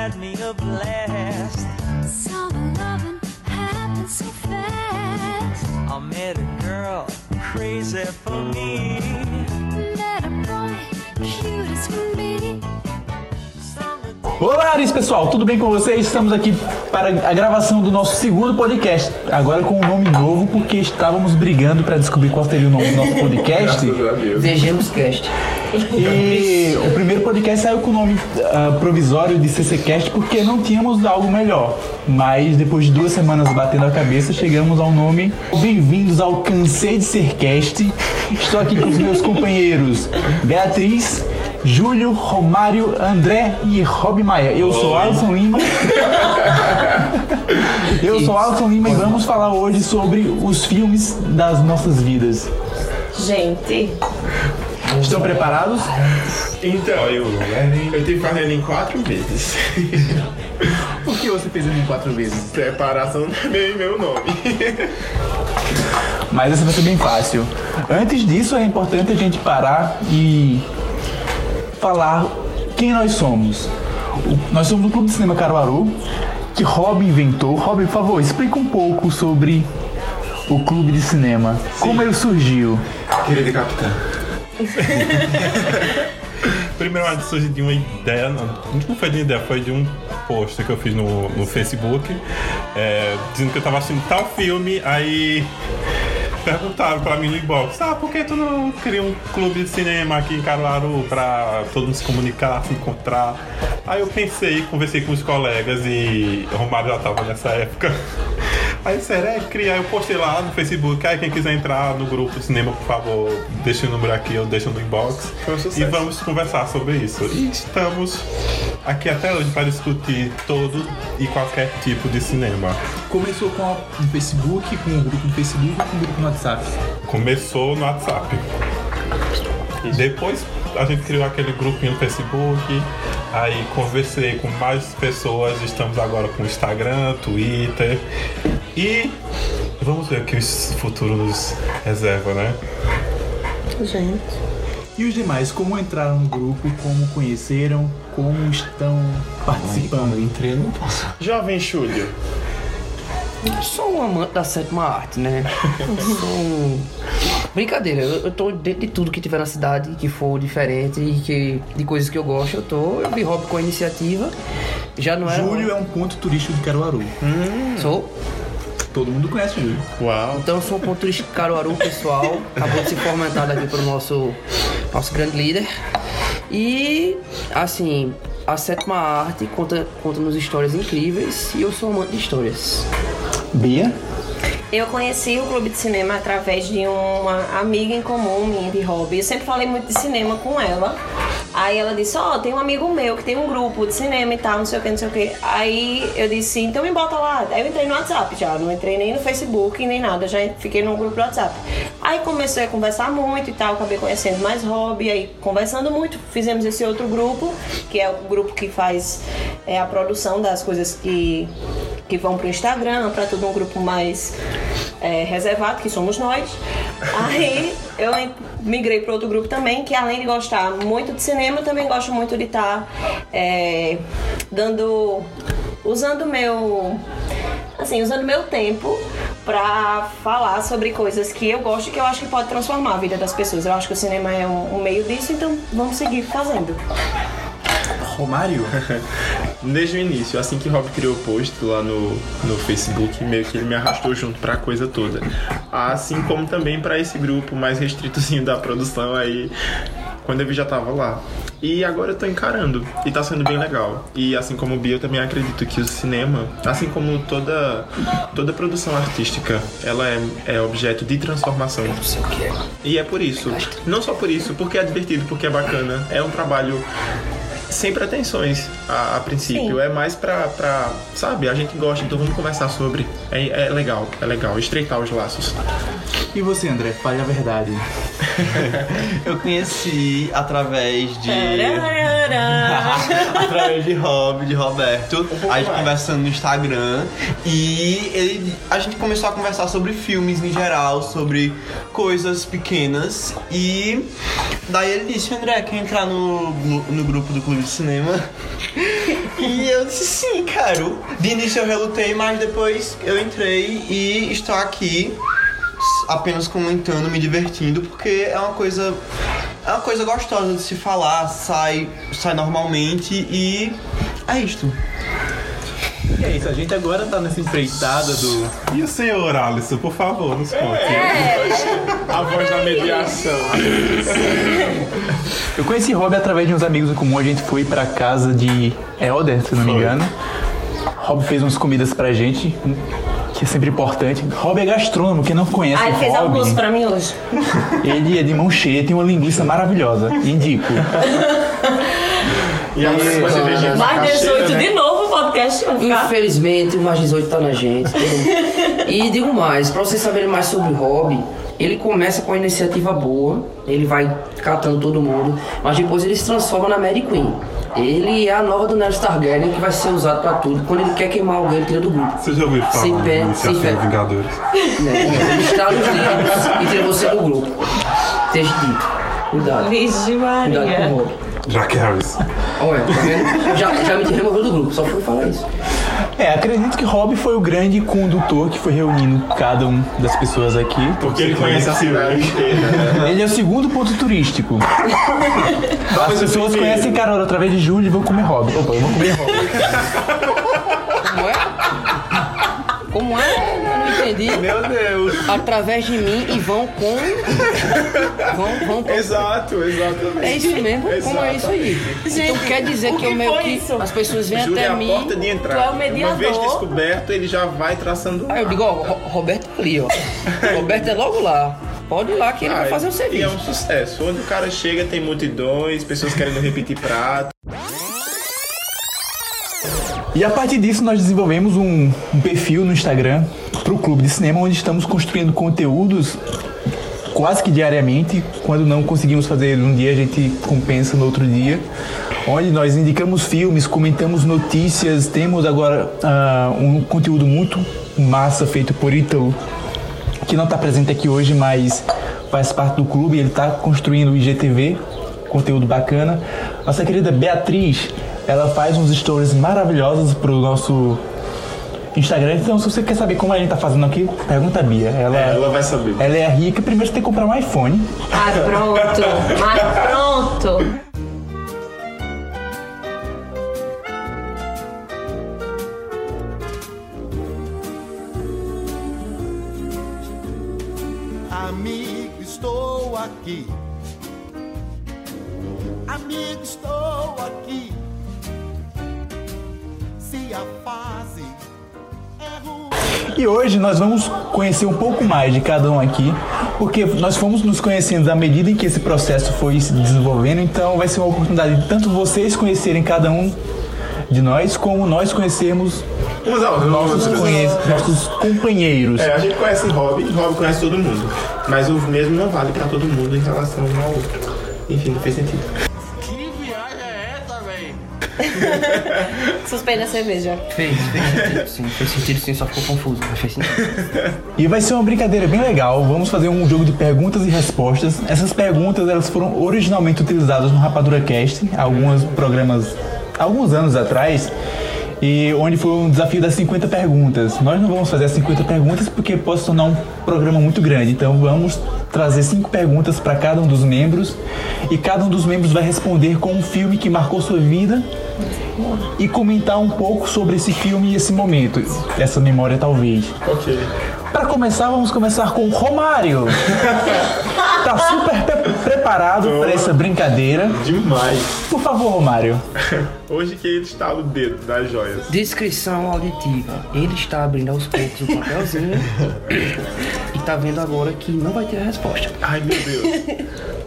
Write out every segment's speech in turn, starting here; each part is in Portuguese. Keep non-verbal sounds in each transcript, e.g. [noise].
had me a blast. Summer loving happens so fast. I met a girl crazy for me. Met a boy, cute as can be. Olá, Aris, pessoal, tudo bem com vocês? Estamos aqui para a gravação do nosso segundo podcast. Agora com um nome novo, porque estávamos brigando para descobrir qual seria o nome do nosso [laughs] podcast. Vejamos Cast. E o primeiro podcast saiu com o nome ah, provisório de CCcast porque não tínhamos algo melhor. Mas depois de duas semanas batendo a cabeça, chegamos ao nome Bem-vindos ao Cansei de Ser Cast. Estou aqui com os meus companheiros Beatriz, Júlio, Romário, André e Rob Maia. Eu sou Alisson Lima. [laughs] Eu sou Alisson Lima e vamos falar hoje sobre os filmes das nossas vidas. Gente, Estão preparados? Então, eu, eu tive que fazer ele em quatro vezes. [laughs] Por que você fez ele em quatro vezes? Preparação é meu, nome. Mas essa vai ser bem fácil. Antes disso, é importante a gente parar e falar quem nós somos. Nós somos o Clube de Cinema Caruaru, que Rob inventou. Rob, por favor, explica um pouco sobre o Clube de Cinema. Como ele surgiu? Querido capitão. [laughs] Primeiro antes surgiu de uma ideia, não foi de uma ideia, foi de um post que eu fiz no, no Facebook, é, dizendo que eu tava assistindo tal filme, aí perguntaram pra mim no inbox, ah, por que tu não cria um clube de cinema aqui em Caruaru pra todo mundo se comunicar, se encontrar? Aí eu pensei, conversei com os colegas e o Romário já tava nessa época. Aí disseram, é, criar, eu postei lá no Facebook, aí quem quiser entrar no grupo de cinema, por favor, deixa o número aqui, eu deixo no inbox. Foi um sucesso. E vamos conversar sobre isso. E estamos aqui até hoje para discutir todo e qualquer tipo de cinema. Começou com o Facebook, com o grupo no Facebook e com o grupo no WhatsApp. Começou no WhatsApp. Depois a gente criou aquele grupinho no Facebook, aí conversei com mais pessoas, estamos agora com Instagram, Twitter e vamos ver o que o futuro nos reserva, né? gente. E os demais, como entraram no grupo, como conheceram, como estão participando? Entrei, não posso. Jovem Júlio. Eu sou um amante da sétima arte, né? Eu sou um... Brincadeira, eu, eu tô dentro de tudo que tiver na cidade, que for diferente e que de coisas que eu gosto, eu tô. Eu vi hobby com a iniciativa. Já não é. Júlio é um ponto turístico de Caruaru. Sou. Todo mundo conhece o Júlio. Uau. Então eu sou um ponto de Caruaru, pessoal. Acabou de ser fomentado aqui pro nosso, nosso grande líder. E, assim, a sétima arte conta, conta-nos histórias incríveis e eu sou amante de histórias. Bia? Eu conheci o Clube de Cinema através de uma amiga em comum minha de hobby. Eu sempre falei muito de cinema com ela. Aí ela disse, ó, tem um amigo meu que tem um grupo de cinema e tal, não sei o que, não sei o que. Aí eu disse, então me bota lá. Aí eu entrei no WhatsApp já, não entrei nem no Facebook nem nada, já fiquei no grupo do WhatsApp. Aí comecei a conversar muito e tal, acabei conhecendo mais hobby, aí conversando muito, fizemos esse outro grupo, que é o grupo que faz é, a produção das coisas que que vão pro Instagram, para todo um grupo mais é, reservado, que somos nós. Aí eu migrei para outro grupo também, que além de gostar muito de cinema, também gosto muito de estar dando. usando meu. assim, usando meu tempo para falar sobre coisas que eu gosto e que eu acho que pode transformar a vida das pessoas. Eu acho que o cinema é um, um meio disso, então vamos seguir fazendo. Romário? [laughs] Desde o início, assim que Rob criou o post lá no, no Facebook, meio que ele me arrastou junto pra coisa toda. Assim como também pra esse grupo mais restritozinho da produção aí, quando eu vi já tava lá. E agora eu tô encarando, e tá sendo bem legal. E assim como o Bia, eu também acredito que o cinema, assim como toda, toda produção artística, ela é, é objeto de transformação. E é por isso. Não só por isso, porque é divertido, porque é bacana. É um trabalho sem pretensões a, a princípio. Sim. É mais pra, pra. Sabe, a gente gosta, então vamos conversar sobre. É, é legal, é legal. Estreitar os laços. E você, André? Fale a verdade. [laughs] Eu conheci através de. [laughs] Através de Rob, de Roberto. pouco a gente mais. conversando no Instagram. E ele, a gente começou a conversar sobre filmes em geral, sobre coisas pequenas. E daí ele disse, André, quer entrar no, no, no grupo do Clube de Cinema? [laughs] E eu disse sim, quero. De início eu relutei, mas depois eu entrei e estou aqui apenas comentando, me divertindo, porque é uma coisa é uma coisa gostosa de se falar, sai sai normalmente e é isto. E é isso, a gente agora tá nessa empreitada do. E o senhor Alisson, por favor, nos conte. A voz da mediação. Eu conheci Rob através de uns amigos em comum, a gente foi pra casa de Elder, se não me engano. Rob fez umas comidas pra gente, que é sempre importante. Rob é gastrônomo, quem não conhece Ah, ele fez Rob, almoço pra mim hoje. ele é de mão cheia, tem uma linguiça maravilhosa. Indico. E a Mais macaxeira, 18 né? de novo o podcast. Infelizmente, o mais 18 tá na gente. e digo mais, pra vocês saberem mais sobre o hobby, ele começa com uma iniciativa boa, ele vai catando todo mundo, mas depois ele se transforma na Mary Queen. Ele é a nova do Nero Targaryen que vai ser usado pra tudo. Quando ele quer queimar alguém, ele tira do grupo. Você já ouviu falar Sem pé, sem pé. Vingadores? Né? Ele está nos livros e tira você do grupo. Esteja dito. Cuidado. Vixe Cuidado com o Maria. hobby. Jack Harris. Olha, tá vendo? Já, já me removeu do grupo, só fui falar isso. É, acredito que Rob foi o grande condutor que foi reunindo cada um das pessoas aqui. Porque ele conhece a cidade inteira, né? Ele é o segundo ponto turístico. As pessoas conhecem Caruaru através de Júlio e vão comer Rob. Opa, eu vou comer Rob. Como é? Como é? Eu. Meu Deus. Através de mim e vão com. Vão, vão com. Exato, exatamente. É isso mesmo? Como é isso aí? então quer dizer o que eu que meio foi que. isso? As pessoas vêm Júlio é até a mim. porta de entrada. Tu é o mediador. Uma vez descoberto, ele já vai traçando Aí eu digo, ó, Ro- Roberto tá ali, ó. [laughs] Roberto é logo lá. Pode ir lá que ele vai Ah, fazer o E é serviço. um sucesso. Onde o cara chega, tem multidões, pessoas querendo repetir prato. E a partir disso nós desenvolvemos um, perfil no Instagram para o Clube de Cinema, onde estamos construindo conteúdos quase que diariamente. Quando não conseguimos fazer um dia, a gente compensa no outro dia. Onde nós indicamos filmes, comentamos notícias, temos agora ah, um conteúdo muito massa feito por Ítalo, que não está presente aqui hoje, mas faz parte do clube. Ele está construindo o IGTV, conteúdo bacana. Nossa querida Beatriz, ela faz uns stories maravilhosos pro nosso Instagram. Então, se você quer saber como a gente tá fazendo aqui, pergunta a Bia. Ela, É, ela vai saber. ela é rica. Primeiro você tem que comprar um iPhone. Ah, pronto. Mas pronto. Amigo, estou aqui. E hoje nós vamos conhecer um pouco mais de cada um aqui, porque nós fomos nos conhecendo à medida em que esse processo foi se desenvolvendo, então vai ser uma oportunidade de tanto vocês conhecerem cada um de nós, como nós conhecermos Uns aos nossos, outros. nossos companheiros. É, a gente conhece Rob, Rob conhece todo mundo. Mas o mesmo não vale pra todo mundo em relação um ao outro. Enfim, não fez sentido. Suspende a cerveja. Fez, fez sentido [laughs] sim. Fez sentido sim, só ficou confuso. Mas fez sentido. E vai ser uma brincadeira bem legal. Vamos fazer um jogo de perguntas e respostas. Essas perguntas elas foram originalmente utilizadas no Rapadura Cast, alguns programas, alguns anos atrás, e onde foi um desafio das 50 perguntas. Nós não vamos fazer as 50 perguntas porque pode se tornar um programa muito grande. Então vamos trazer cinco perguntas para cada um dos membros e cada um dos membros vai responder com um filme que marcou sua vida e comentar um pouco sobre esse filme e esse momento, essa memória talvez. Ok. Para começar, vamos começar com o Romário. [laughs] tá super pre- preparado para essa brincadeira. Demais. Por favor, Romário. [laughs] Hoje que ele está no dedo das joias. Descrição auditiva. Ele está abrindo aos poucos o papelzinho [coughs] e tá vendo agora que não vai ter a resposta. Ai meu Deus.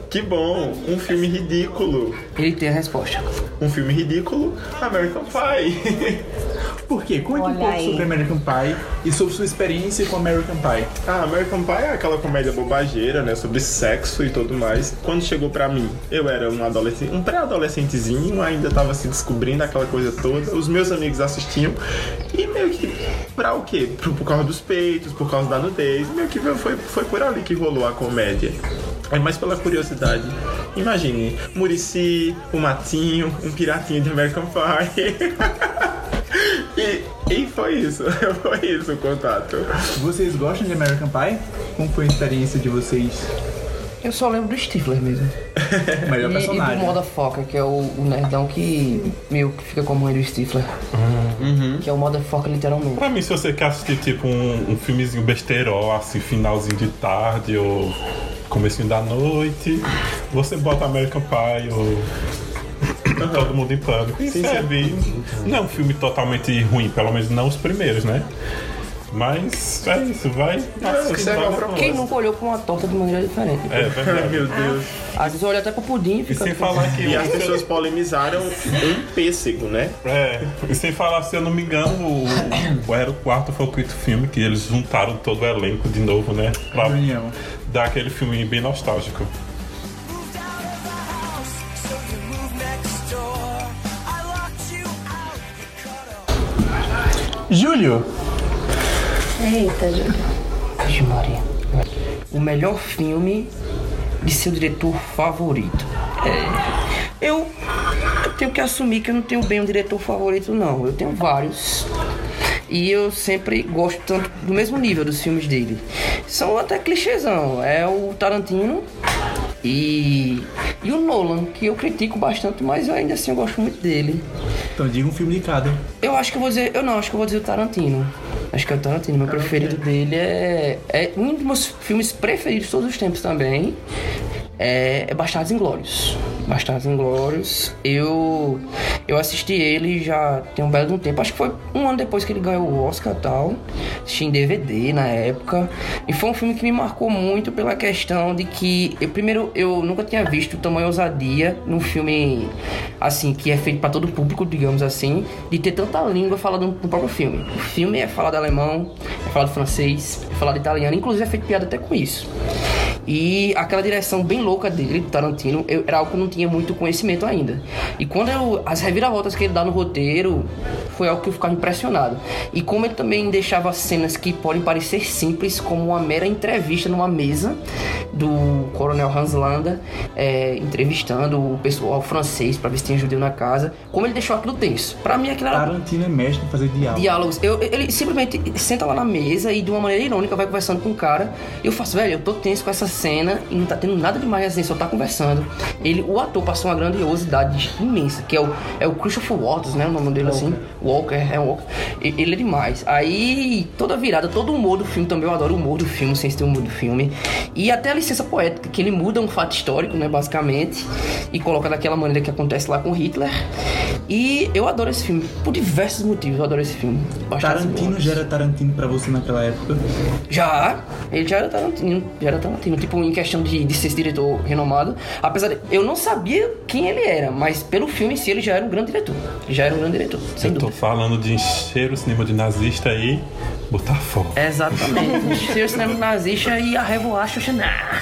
Que bom. Um filme ridículo. Ele tem a resposta. Um filme ridículo, American Pie. Por quê? Conte um Olha pouco aí. sobre American Pie e sobre sua experiência com American Pie. Ah, American Pie é aquela comédia bobageira, né? Sobre sexo e tudo mais. Quando chegou pra mim, eu era um adolescente, um pré-adolescentezinho, ainda tava se descobrindo aquela coisa toda. Os meus amigos assistiam e meio que pra o quê? Por, por causa dos peitos, por causa da nudez, meio que foi, foi por ali que rolou a comédia. É mais pela curiosidade. Imagine, Murici, um matinho, um piratinho de American Pie. [laughs] e, e foi isso, [laughs] foi isso o contato. Vocês gostam de American Pie? Como foi a experiência de vocês? Eu só lembro do Stifler mesmo. O [laughs] melhor E, e do personagem. Motherfucker, que é o, o nerdão que meio que fica como mãe do Stifler. Que é o Motherfucker literalmente. Pra mim, se você quer assistir tipo um, um filmezinho besteirol, assim, finalzinho de tarde ou comecinho da noite, você bota American Pie ou Todo Mundo em Pânico e serve. Não é um filme totalmente ruim, pelo menos não os primeiros, né? Mas é isso, vai. ao na propósito. Quem nunca olhou pra uma torta de maneira diferente? É Ai, verdade. meu Deus. Às vezes olha até pro pudim e E fica. sem falar que. E as pessoas polemizaram um pêssego, né? É, e sem falar, se eu não me engano, o, o Era o Quarto foi o quinto filme que eles juntaram todo o elenco de novo, né? Pra dar aquele filme bem nostálgico. Júlio, Eita, Júlio. Vixe, Maria. O melhor filme de seu diretor favorito. É, eu, tenho que assumir que eu não tenho bem um diretor favorito, não. Eu tenho vários. E eu sempre gosto tanto do mesmo nível dos filmes dele. São até clichêzão. É o Tarantino e, e o Nolan, que eu critico bastante, mas eu ainda assim eu gosto muito dele. Então diga um filme de cada. Eu acho que eu vou dizer. Eu não, acho que eu vou dizer o Tarantino. Acho que é o Tarantino. Meu preferido dele é. É um dos meus filmes preferidos de todos os tempos também. É, é Bastardos Inglórios. Bastardos Inglórios. Eu. Eu assisti ele já tem um belo tempo. Acho que foi um ano depois que ele ganhou o Oscar tal. Assisti em DVD na época. E foi um filme que me marcou muito pela questão de que. Eu, primeiro, eu nunca tinha visto tamanho ousadia num filme assim, que é feito para todo público, digamos assim, de ter tanta língua falada no próprio filme. O filme é falado alemão, é falado francês, é falado italiano, inclusive é feito piada até com isso. E aquela direção bem louca dele, do Tarantino, eu, era algo que eu não tinha muito conhecimento ainda. E quando eu. As reviravoltas que ele dá no roteiro, foi algo que eu ficava impressionado. E como ele também deixava cenas que podem parecer simples, como uma mera entrevista numa mesa do Coronel Hans Landa, é, entrevistando o pessoal francês pra ver se tinha judeu na casa. Como ele deixou aquilo tenso. Pra mim aquilo era Tarantino é mestre em fazer diálogo. diálogos. Eu, ele simplesmente senta lá na mesa e de uma maneira irônica vai conversando com o cara. E eu faço, velho, eu tô tenso com essa cena e não tá tendo nada demais assim, só tá conversando. Ele, o ator passou uma grandiosidade imensa, que é o, é o Christopher Waters, né? O nome dele assim. Walker, é Walker. E- Ele é demais. Aí, toda virada, todo o humor do filme também, eu adoro o humor do filme, sem ter o humor do filme. E até a licença poética, que ele muda um fato histórico, né, basicamente, e coloca daquela maneira que acontece lá com Hitler. E eu adoro esse filme, por diversos motivos, eu adoro esse filme. Bastardos Tarantino já era Tarantino pra você naquela época? Já, ele já era Tarantino, já era Tarantino, tipo, em questão de, de ser esse diretor renomado. Apesar de eu não sabia quem ele era, mas pelo filme em si ele já era um grande diretor. Já era um grande diretor, sem Eu tô dúvida. falando de encher o cinema de nazista aí, botar fogo. Exatamente. [laughs] Ser o cinema nazista e a revoar Xoxaná.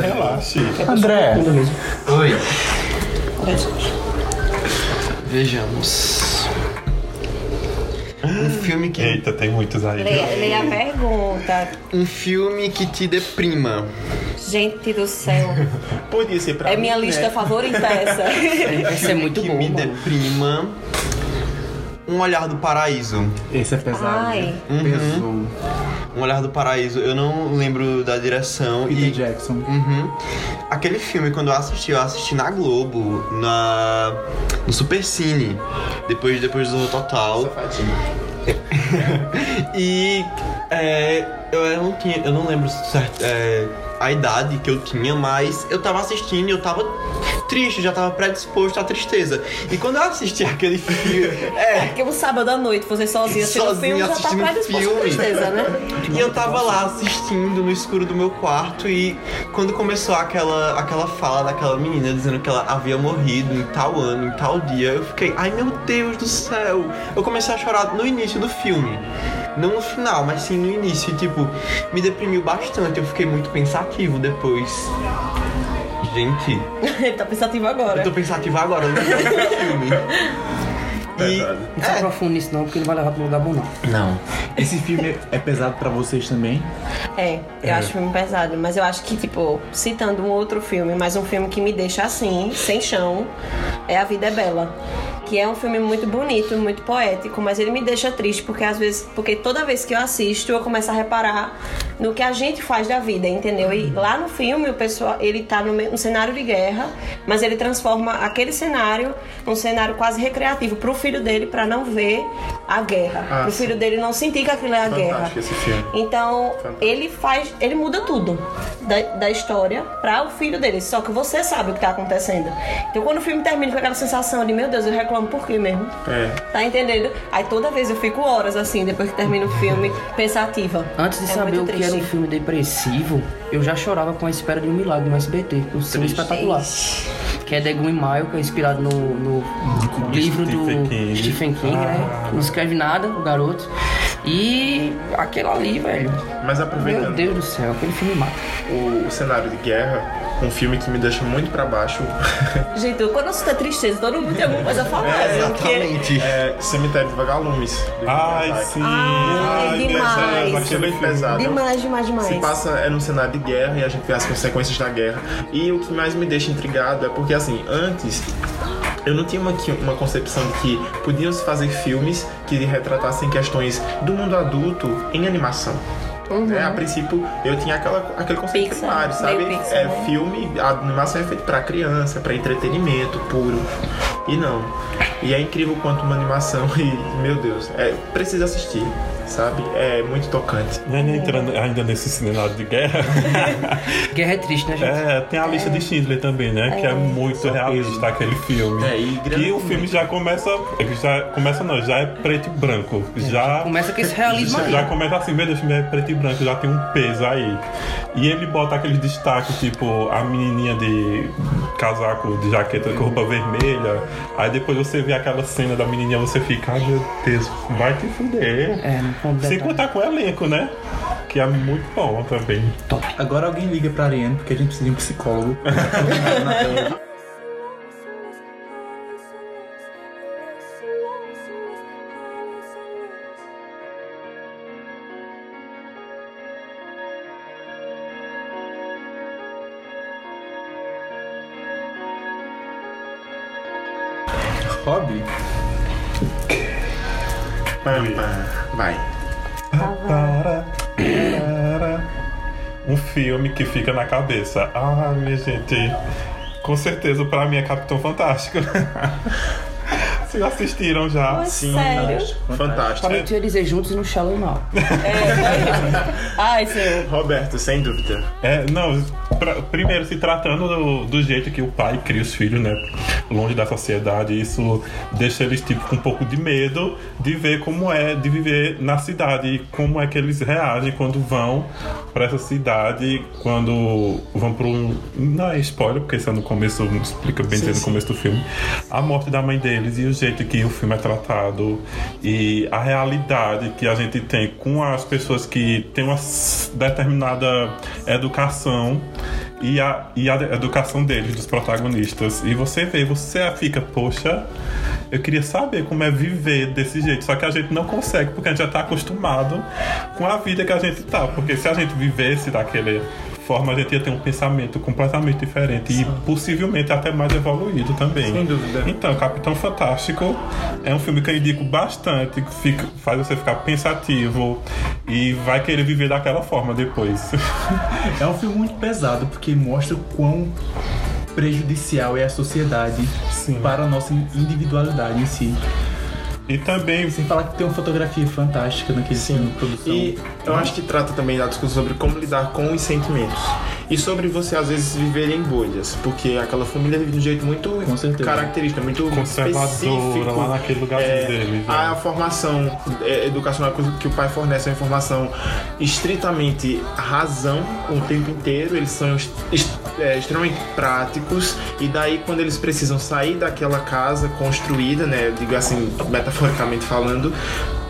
Relaxe. André, Oi. Vejamos. Um filme que. Eita, tem muitos aí. Leia, leia a pergunta. Um filme que te deprima. Gente do céu. Podia ser pra É mim, minha né? lista favorita essa. [laughs] Essa é muito que boa, me mano. deprima. Um Olhar do Paraíso. esse é pesado. Ai. né? Pesou. Um Olhar do Paraíso. Eu não lembro da direção. Peter e Jackson. Uhum. Aquele filme, quando eu assisti, eu assisti na Globo, na no Super Cine, depois, depois do Total. Safadinho. [laughs] E é, eu, eu não tinha, eu não lembro certo, é, a idade que eu tinha, mas eu tava assistindo e eu tava triste, já tava predisposto à tristeza. E quando eu assisti aquele filme. [laughs] É, Porque um sábado à noite, você sozinho assistindo o sozinho filme, já tá predisposto à filme. tristeza, né? E eu tava lá assistindo no escuro do meu quarto e quando começou aquela, aquela fala daquela menina dizendo que ela havia morrido em tal ano, em tal dia, eu fiquei, ai meu Deus do céu! Eu comecei a chorar no início do filme. Não no final, mas sim no início. E, tipo, me deprimiu bastante. Eu fiquei muito pensativo depois. Gente, Ele [laughs] tá pensativo agora. eu tô pensativo agora no final do filme. [laughs] E. Pesado. Não se aprofunde nisso não, porque ele vai levar pro lugar bom não. Não. Esse filme é pesado pra vocês também? É, eu acho filme pesado, mas eu acho que, tipo, citando um outro filme, mas um filme que me deixa assim, sem chão, é A Vida é Bela. Que é um filme muito bonito, muito poético, mas ele me deixa triste porque às vezes, porque toda vez que eu assisto, eu começo a reparar no que a gente faz da vida, entendeu? E lá no filme, o pessoal, ele tá no, cenário de guerra, mas ele transforma aquele cenário num cenário quase recreativo pro filho dele pra não ver a guerra, Ah, pro sim. filho dele não sentir que aquilo é a guerra. Fantástico esse filme. Então, Fantástico. ele faz. Ele muda tudo da, da história pra o filho dele. Só que você sabe o que tá acontecendo. Então, quando o filme termina com aquela sensação de, meu Deus, eu reclamo por quê mesmo? É. Tá entendendo? Aí toda vez eu fico horas assim, depois que termina o filme, pensativa. Antes de É saber o que era um filme depressivo, eu já chorava com a espera de um milagre no SBT, um filme espetacular. Que é The Green Mile, que é inspirado no, no livro Stephen do King. Stephen King, né? Não escreve nada, o garoto. E aquele ali, velho. Mas Meu aproveitando Deus do céu, aquele filme mata. o, o cenário de guerra, um filme que me deixa muito pra baixo [laughs] Gente, quando eu sinto a tristeza, todo mundo tem alguma coisa a falar. É, né? Porque- exatamente. é Cemitério de Vagalumes. Ai, Miyazaki. sim. Ai, Ai, demais. pesado, Achei bem pesado. Demais, demais, demais. Se passa é num cenário de guerra e a gente vê as consequências da guerra. E o que mais me deixa intrigado é porque, assim, antes eu não tinha uma, uma concepção de que podiam se fazer filmes que retratassem questões do mundo adulto em animação. Né? A princípio, eu tinha aquela, aquele conceito Pixar, primário, sabe? Pixar, é né? filme, a animação é feita pra criança, pra entretenimento puro. E não. E é incrível quanto uma animação [laughs] e, meu Deus, é, precisa assistir, sabe? É muito tocante. E ainda entrando ainda nesse cenário de guerra, [laughs] Guerra é triste, né, gente? é, tem a lista de Schindler também, né? Que é muito realista aquele filme. É, e grande- E o filme já começa. Já começa não, já é preto e branco. Já. Começa com esse [laughs] realismo aí. Já começa assim, meu Deus, o filme é preto e branco, já tem um peso aí. E ele bota aqueles destaques, tipo, a menininha de casaco de jaqueta com roupa vermelha. Aí depois você vê aquela cena da menininha, você fica, ai meu Deus, vai te fuder. É, Sem contar com o elenco, né? Que é muito bom também. Agora alguém liga pra Ariane, porque a gente precisa de um psicólogo. [laughs] Hobby? Vai. Que fica na cabeça. Ah, minha gente. Com certeza, pra mim é Capitão Fantástico. [laughs] Vocês assistiram já? Sim, Sério? fantástico. Para eu dizer juntos no Shallow Now. [laughs] Ai, senhor. Roberto, sem dúvida. É, não, pra- primeiro se tratando do, do jeito que o pai cria os filhos, né? Longe da sociedade, isso deixa eles tipo com um pouco de medo de ver como é de viver na cidade e como é que eles reagem quando vão pra essa cidade, quando vão para um. Não é spoiler, porque isso é no começo, explica bem dizer no começo do filme. A morte da mãe deles e o jeito que o filme é tratado e a realidade que a gente tem com as pessoas que têm uma determinada educação e a, e a educação deles, dos protagonistas. E você vê, você fica, poxa, eu queria saber como é viver desse jeito. Só que a gente não consegue, porque a gente já tá acostumado com a vida que a gente tá. Porque se a gente vivesse daquele forma, a gente ia ter um pensamento completamente diferente e possivelmente até mais evoluído também. Sem dúvida. Então, Capitão Fantástico é um filme que eu indico bastante, que fica, faz você ficar pensativo e vai querer viver daquela forma depois. [laughs] É um filme muito pesado, porque mostra o quão prejudicial é a sociedade Sim. para a nossa individualidade em si. E também Sem falar que tem uma fotografia fantástica naquele filme, produção. E eu acho que trata também da discussão sobre como lidar com os sentimentos. E sobre você às vezes viver em bolhas, porque aquela família vive de um jeito muito característico, muito Conservadora, específico. lá naquele lugarzinho É, deles, A né? formação é, educacional que o pai fornece é uma informação estritamente razão o tempo inteiro, eles são est- est- é, extremamente práticos e daí quando eles precisam sair daquela casa construída, né, digo assim, metaforicamente falando,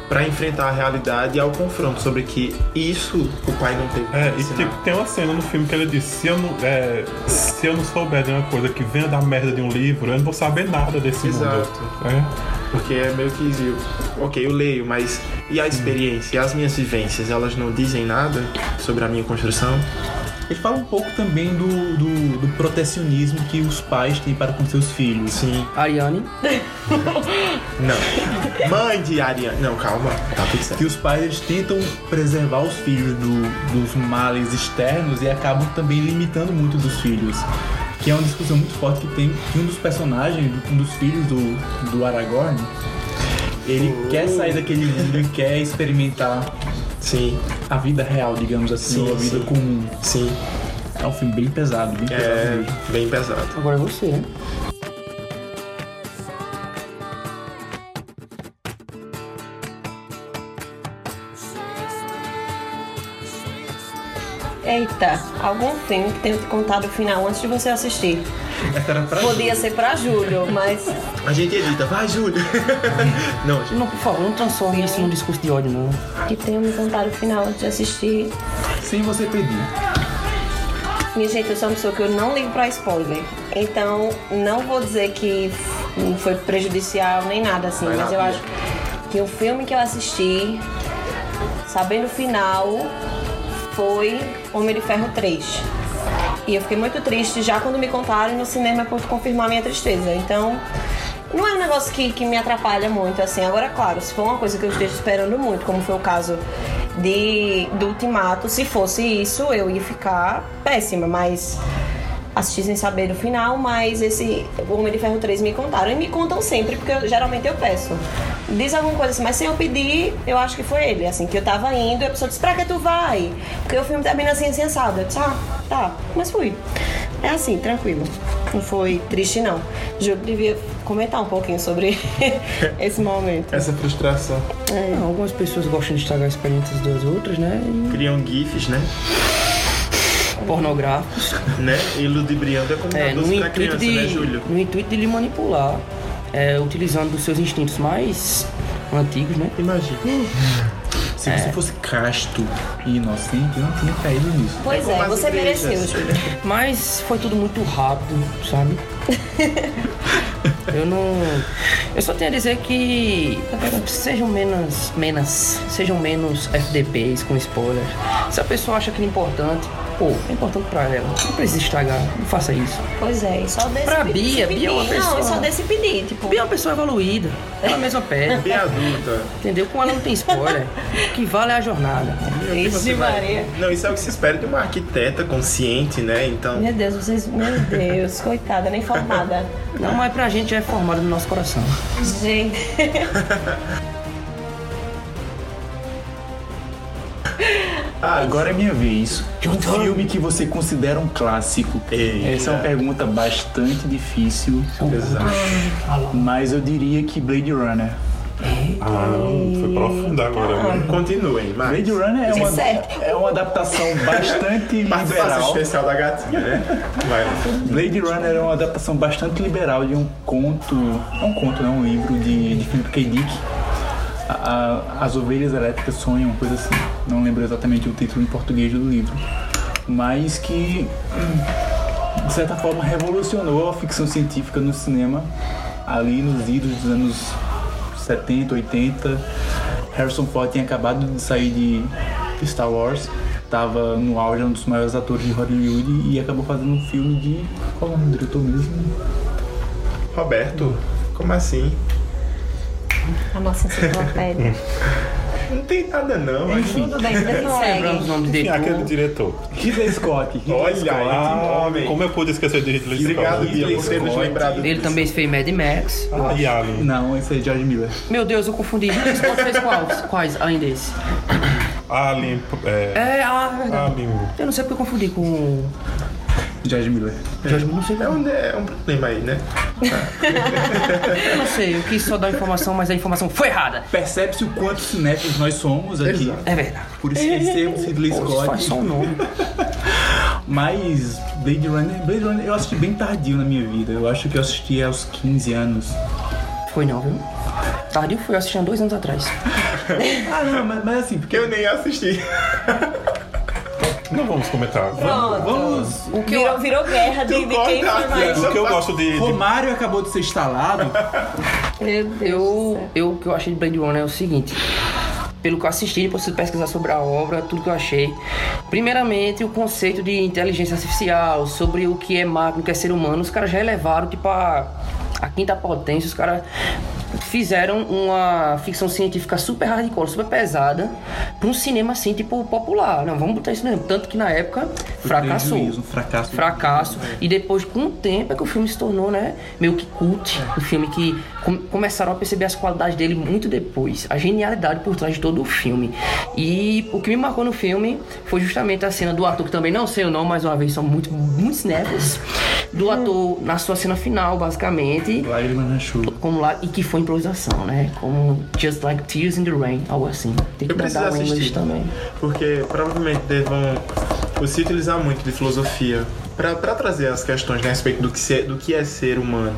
para enfrentar a realidade e ao confronto sobre que isso o pai não teve É, e tipo, tem uma cena no filme que ele diz: se eu, não, é, se eu não souber de uma coisa que venha da merda de um livro, eu não vou saber nada desse Exato. mundo. É. Porque é meio que. eu- Ok, eu leio, mas. E a experiência? E as minhas vivências? Elas não dizem nada sobre a minha construção? Ele fala um pouco também do, do, do protecionismo que os pais têm para com seus filhos. Sim. Ariane. [laughs] Não. Mãe de Ariane. Não, calma. Tá tudo certo. Que os pais eles tentam preservar os filhos do- dos males externos e acabam também limitando muito dos filhos. Que é uma discussão muito forte que tem que um dos personagens, um dos filhos do, do Aragorn, ele quer sair daquele mundo e quer experimentar Sim, a vida real, digamos assim, Sim, a vida sim. comum. sim. É um filme bem pesado, bem pesado É mesmo. bem pesado. Agora é você, né? Eita, algum filme que tenha te contado o final antes de você assistir. Essa era pra Podia ser pra Júlio, mas A gente edita. Vai, Júlio. [laughs] não, gente. Não, por favor, não transforme isso num discurso de ódio, não. que tenham me contado o final antes de assistir. Sem você pedir. Minha gente, eu sou uma pessoa que eu não ligo pra spoiler. Então, não vou dizer que foi prejudicial nem nada assim, Vai lá, mas eu acho que o filme que eu assisti, sabendo o final, foi Homem de Ferro 3. E eu fiquei muito triste já quando me contaram no cinema pude confirmar minha tristeza. Então, não é um negócio que, que me atrapalha muito, assim. Agora, claro, se for uma coisa que eu esteja esperando muito, como foi o caso de, do Ultimato, se fosse isso, eu ia ficar péssima, mas assisti sem saber do final, mas esse Homem de Ferro 3 me contaram. E me contam sempre, porque eu- geralmente eu peço. Diz alguma coisa assim, mas sem eu pedir, eu acho que foi ele, assim, que eu tava indo e a pessoa disse, pra que tu vai? Porque o filme termina assim, assim, assado. Eu disse, ah, tá, mas fui. É assim, tranquilo. Não foi triste, não. Júlio devia comentar um pouquinho sobre [laughs] esse momento. Essa frustração. Não, algumas pessoas gostam de estragar experiências das outras, né? E Criam GIFs, né? Pornográficos. né? E ludibriando é como É, no intuito, criança, né, de, Júlio? no intuito de lhe manipular, é, utilizando os seus instintos mais antigos, né? Imagina. Se você fosse casto e inocente, eu não tinha caído nisso. Pois é, você igrejas. mereceu, Júlio. Mas foi tudo muito rápido, sabe? Eu não. Eu só tenho a dizer que sejam menos. menos. Sejam menos FDPs com spoilers. Se a pessoa acha que é importante, pô, é importante pra ela. Não precisa estragar, não faça isso. Pois é, e só desse Pra Bia, pedir. Bia é uma Não, pessoa- e só desse pedir, tipo. Bia é uma pessoa evoluída, ela mesma pede. Bem adulta. Entendeu? Com ela não tem spoiler. O que vale é a jornada. Ixi, Maria. Não, isso é o que se espera de uma arquiteta consciente, né? Então. Meu Deus, vocês. Meu Deus, coitada, nem formada. Não, mas pra gente já é formado no nosso coração. Gente. [laughs] Ah, agora é minha vez. Um filme que você considera um clássico. Eita. Essa é uma pergunta bastante difícil, Pesado. mas eu diria que Blade Runner. Ah, foi profundo agora. né? Continuem, mas. Blade Runner é uma, certo. é uma adaptação bastante [laughs] liberal. especial da gatinha, né? Blade Runner é uma adaptação bastante liberal de um conto. É um conto, não é um livro de, de Philip K. Dick. A- As ovelhas elétricas sonham, coisa assim. Não lembro exatamente o título em português do livro. Mas que, de certa forma, revolucionou a ficção científica no cinema ali nos idos dos anos 70, 80. Harrison Ford tinha acabado de sair de Star Wars, estava no auge, um dos maiores atores de Hollywood e acabou fazendo um filme de. Qual é o nome do diretor mesmo? Roberto, como assim? A nossa enciclopédia. Não tem nada não, mas. Enfim, Tudo bem, vida que lembramos o segue. Enfim, aquele diretor. Ridley Scott. Ridley Olha Scott. aí, que nome. Como eu pude esquecer de Ridley Scott? Obrigado, Bia, por ter nos lembrado Ele disso. também fez Mad Max. Ah, e Alien. Não, esse é George Miller. Meu Deus, eu confundi. Ridley Scott fez qual? Quais além desse? Alien. É, É, ah, é verdade. Alien. Eu não sei porque eu confundi com. George Miller. George Miller, não sei. É um, é um problema aí, né? [laughs] Eu não sei, eu quis só dar informação, mas a informação foi errada. Percebe-se o quanto cinéfilos nós somos aqui. Exato. É verdade. Por esquecermos Ridley Pô, isso Scott. faz só um nome. [laughs] Mas Blade Runner, Blade Runner eu assisti bem tardio na minha vida. Eu acho que eu assisti aos 15 anos. Foi não, viu? Tardio foi, eu assisti há dois anos atrás. [laughs] Ah, não, mas, mas assim, porque Eu nem assisti. Não vamos comentar. Pronto. vamos. O que Virou, eu, virou guerra de, [laughs] de quem foi mais. O que eu gosto de. de- Romário acabou de ser instalado. [laughs] Meu Deus. eu, eu, o que eu achei de Blade Runner é o seguinte. Pelo que eu assisti, depois você pesquisar sobre a obra, tudo que eu achei. Primeiramente, o conceito de inteligência artificial, sobre o que é máquina, o que é ser humano, os caras já elevaram, tipo, a, a quinta potência, os caras fizeram uma ficção científica super hardcore, super pesada, pra um cinema assim, tipo, popular. Não, vamos botar isso mesmo. Tanto que na época fracassou. Prejuízo, um fracasso. fracasso. E depois, com o tempo, é que o filme se tornou, né, meio que cult. Um filme que com- começaram a perceber as qualidades dele muito depois. A genialidade por trás de todo o filme. E o que me marcou no filme foi justamente a cena do ator, que também não sei o nome, mais uma vez, são muito, muito cinéfilos. Do ator na sua cena final, basicamente. Lágrimas na chuva. Como lá, e que foi improvisação, né? Como Just Like Tears in the Rain, algo assim. Tem que Eu preciso o inglês assistir. também. Porque provavelmente devam você utilizar muito de filosofia pra pra trazer as questões né, a respeito do que, se- do que é ser humano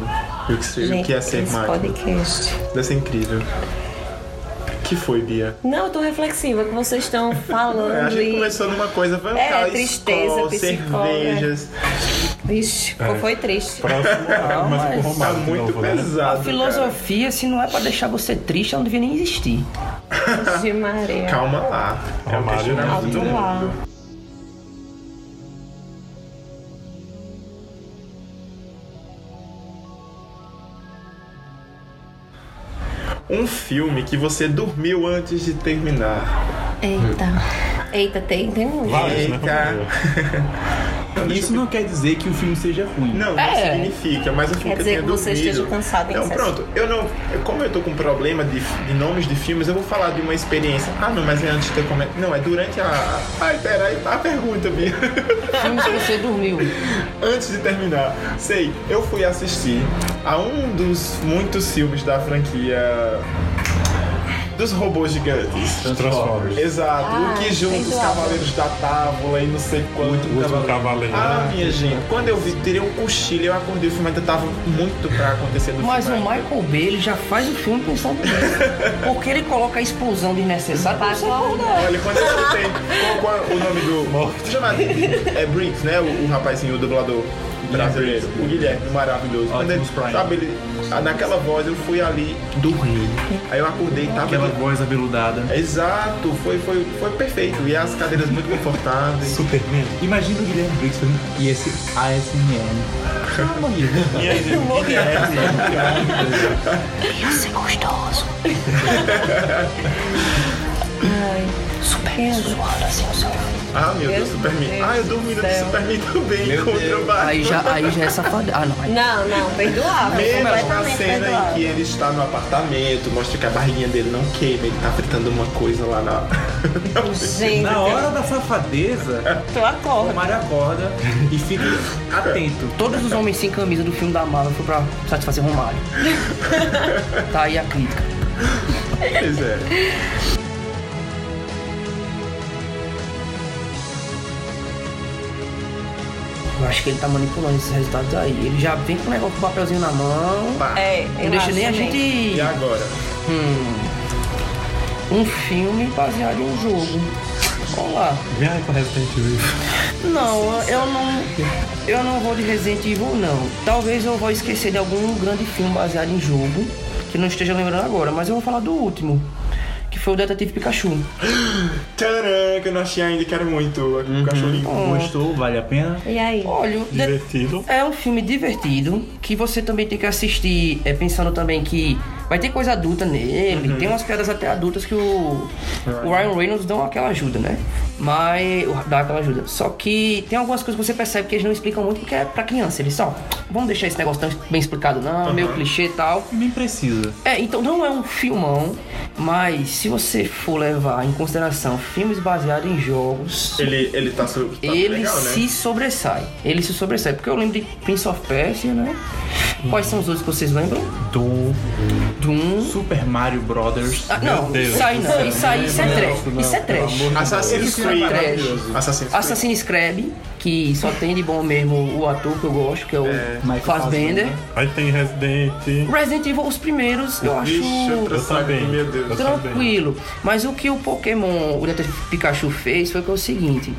e o que, se- o que é ser esse máquina. podcast. Deve ser incrível. que foi, Bia? Não, eu tô reflexiva que vocês estão falando. [laughs] A gente e- começou numa coisa, vamos É, tristeza, escola, cervejas. Vixe, foi triste. Próximo, Não, mas mas com Tá romance de muito novo, né? pesado. A filosofia, se não é pra deixar você triste, ela não devia nem existir. De Maria. Cara. Calma lá. É um Romário, do Alto lá. mundo. Um filme que você dormiu antes de terminar. Eita. Eita, tem, tem muito. Vários, né? Eita. Isso não quer dizer que o filme seja ruim. Não, não É. significa, mas o filme Quer que dizer eu que você dormido. esteja cansado em Não, excesso. pronto. Eu não. Como eu tô com problema de, de nomes de filmes, eu vou falar de uma experiência. Ah, não, mas é antes de ter comentado. Não, é durante a. Ai, peraí, a pergunta, Bia. [laughs] Filmes que você dormiu. Antes de terminar, sei, eu fui assistir a um dos muitos filmes da franquia dos robôs gigantes. Transformers. Exato, Ah, o que junta os. Cavaleiros da Távola e não sei quanto. O último cavaleiro. Ah, minha gente, quando eu vi, tirei um cochilo, eu acordei, o filme ainda tava muito pra acontecer no Mas o filme. ainda. Michael Bay, ele já faz o filme pensando nisso. Porque ele coloca a explosão desnecessária pra você acordar. Olha, quando eu escutei qual, qual é o nome do. Chamado, é Briggs, né? O, o rapazinho, o dublador brasileiro. O Guilherme, maravilhoso. Quando ele, sabe, ele, ah, naquela voz eu fui ali dormir. Aí eu acordei e tava. Aquela ali- voz aveludada. Exato, foi, foi, foi perfeito. E as cadeiras muito confortáveis. Superman. Imagina o Guilherme Briggs e esse ASMR. Calma, Guilherme. E aí, Guilherme, Ia ser gostoso. [laughs] Super suado assim o seu. Ah, meu Deus, Superman. Deus ah, eu dormi do no. Superman também Meu contra o Batman. Aí já, aí já é safado. Ah, não. Aí Não, não, perdoável. Mesmo completamente cena em perdoável. que ele está no apartamento, mostra que a barriguinha dele não queima, ele tá fritando uma coisa lá na. [laughs] Gente, Na hora da safadeza, [laughs] tu o acorda. Mário acorda e fica atento. Todos os homens sem camisa do filme da Marvel foi pra satisfazer Romário. [laughs] tá aí a crítica. pois é. Eu acho que ele tá manipulando esses resultados aí. Ele já vem com o negócio com o papelzinho na mão. Pá. É, Não eu deixa nem a gente. E agora? Um filme baseado em um jogo. Vamos lá. Vem com Resident Evil. Não, eu não. Eu não vou de Resident Evil, não. Talvez eu vou esquecer de algum grande filme baseado em jogo, que não esteja lembrando agora, mas eu vou falar do último, foi o Detetive Pikachu. Que eu não achei ainda, quero muito. O cachorrinho. Gostou? Vale a pena? E aí? Olha, Divertido. é um filme divertido que você também tem que assistir, é, pensando também que vai ter coisa adulta nele, tem umas piadas até adultas que o, o Ryan Reynolds dão aquela ajuda, né? Mas dá aquela ajuda. Só que tem algumas coisas que você percebe que eles não explicam muito porque é pra criança. Eles só, vamos deixar esse negócio tão bem explicado, não, meio clichê e tal. Nem precisa. É, então não é um filmão, mas se você for levar em consideração filmes baseados em jogos, Ele, ele tá, tá ele legal, né? se sobressai. Ele se sobressai. Porque eu lembro de Prince of Persia, né? Quais são os outros que vocês lembram? Do Doom. Super Mario Brothers. Ah, não, Deus isso aí não. Isso aí isso é trash. Isso é trash. Assassin's É trash. Assassin's Creed. Assassin's Creed, que só tem de bom mesmo o ator que eu gosto, que é o Michael Fassbender. Aí tem Resident. Resident Evil, os primeiros, eu acho Vixe, Eu também. meu Deus. Eu tranquilo. Mas o que o Pokémon, o Detetive Pikachu fez foi que é o seguinte: